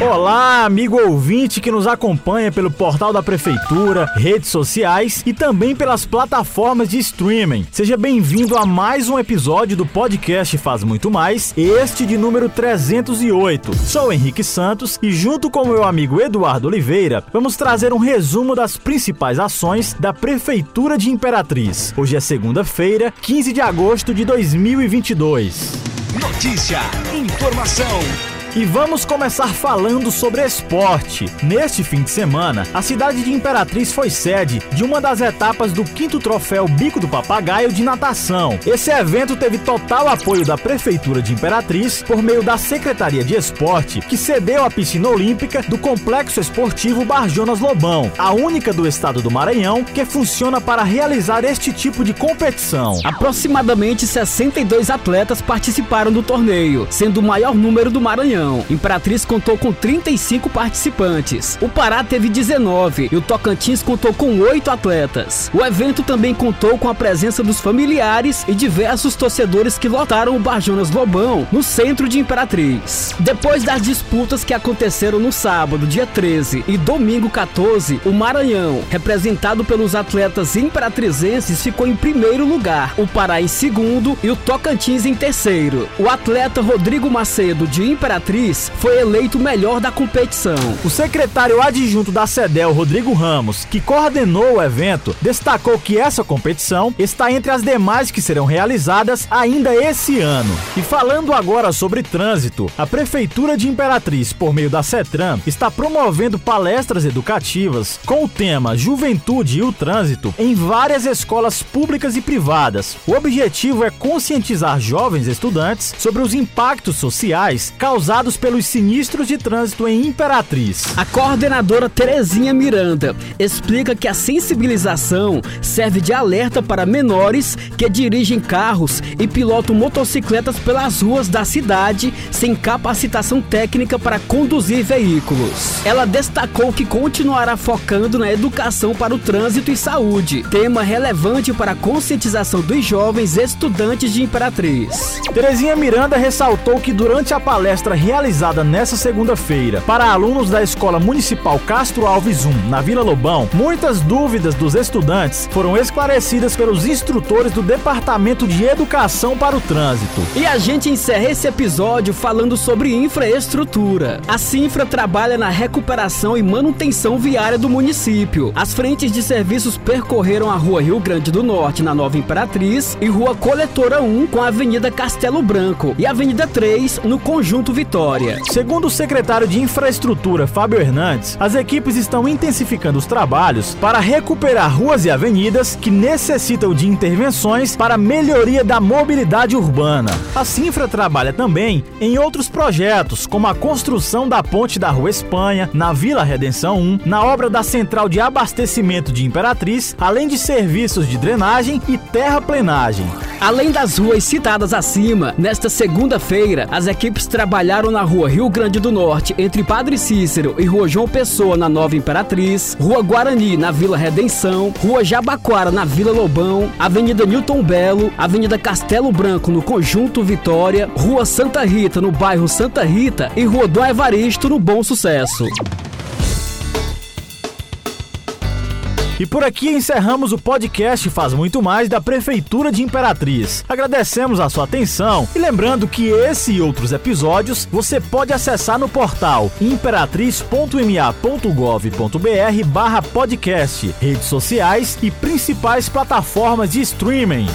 Olá, amigo ouvinte que nos acompanha pelo portal da Prefeitura, redes sociais e também pelas plataformas de streaming. Seja bem-vindo a mais um episódio do podcast Faz Muito Mais, este de número 308. Sou Henrique Santos e, junto com meu amigo Eduardo Oliveira, vamos trazer um resumo das principais ações da Prefeitura de Imperatriz. Hoje é segunda-feira, 15 de agosto de 2022. Notícia, informação e vamos começar falando sobre esporte. Neste fim de semana, a cidade de Imperatriz foi sede de uma das etapas do quinto troféu Bico do Papagaio de natação. Esse evento teve total apoio da Prefeitura de Imperatriz por meio da Secretaria de Esporte, que cedeu a piscina olímpica do Complexo Esportivo Barjonas Lobão, a única do estado do Maranhão que funciona para realizar este tipo de competição. Aproximadamente 62 atletas participaram do torneio, sendo o maior número do Maranhão. Imperatriz contou com 35 participantes. O Pará teve 19 e o Tocantins contou com 8 atletas. O evento também contou com a presença dos familiares e diversos torcedores que lotaram o Barjonas Lobão, no centro de Imperatriz. Depois das disputas que aconteceram no sábado, dia 13 e domingo 14, o Maranhão, representado pelos atletas imperatrizenses, ficou em primeiro lugar, o Pará em segundo e o Tocantins em terceiro. O atleta Rodrigo Macedo de Imperatriz Foi eleito melhor da competição. O secretário adjunto da CEDEL, Rodrigo Ramos, que coordenou o evento, destacou que essa competição está entre as demais que serão realizadas ainda esse ano. E falando agora sobre trânsito, a Prefeitura de Imperatriz, por meio da CETRAN, está promovendo palestras educativas com o tema Juventude e o Trânsito em várias escolas públicas e privadas. O objetivo é conscientizar jovens estudantes sobre os impactos sociais causados causados pelos sinistros de trânsito em Imperatriz. A coordenadora Terezinha Miranda explica que a sensibilização serve de alerta para menores que dirigem carros e pilotam motocicletas pelas ruas da cidade sem capacitação técnica para conduzir veículos. Ela destacou que continuará focando na educação para o trânsito e saúde, tema relevante para a conscientização dos jovens estudantes de Imperatriz. Terezinha Miranda ressaltou que durante a palestra realizada nesta segunda-feira para alunos da Escola Municipal Castro Alves 1, na Vila Lobão, muitas dúvidas dos estudantes foram esclarecidas pelos instrutores do Departamento de Educação para o Trânsito. E a gente encerra esse episódio falando sobre infraestrutura. A Sinfra trabalha na recuperação e manutenção viária do município. As frentes de serviços percorreram a Rua Rio Grande do Norte, na Nova Imperatriz, e Rua Coletora 1, com a Avenida Castelo Branco, e Avenida 3, no Conjunto Vitória vitória. Segundo o secretário de Infraestrutura, Fábio Hernandes, as equipes estão intensificando os trabalhos para recuperar ruas e avenidas que necessitam de intervenções para melhoria da mobilidade urbana. A Sinfra trabalha também em outros projetos, como a construção da ponte da Rua Espanha, na Vila Redenção 1, na obra da central de abastecimento de Imperatriz, além de serviços de drenagem e terraplenagem. Além das ruas citadas acima, nesta segunda-feira, as equipes trabalharam na rua Rio Grande do Norte, entre Padre Cícero e Rua João Pessoa, na Nova Imperatriz, Rua Guarani, na Vila Redenção, Rua Jabaquara, na Vila Lobão, Avenida Newton Belo, Avenida Castelo Branco, no Conjunto Vitória, Rua Santa Rita, no bairro Santa Rita e Rua Dom Evaristo, no Bom Sucesso. E por aqui encerramos o podcast Faz Muito Mais da Prefeitura de Imperatriz. Agradecemos a sua atenção e lembrando que esse e outros episódios você pode acessar no portal imperatriz.ma.gov.br barra podcast, redes sociais e principais plataformas de streaming.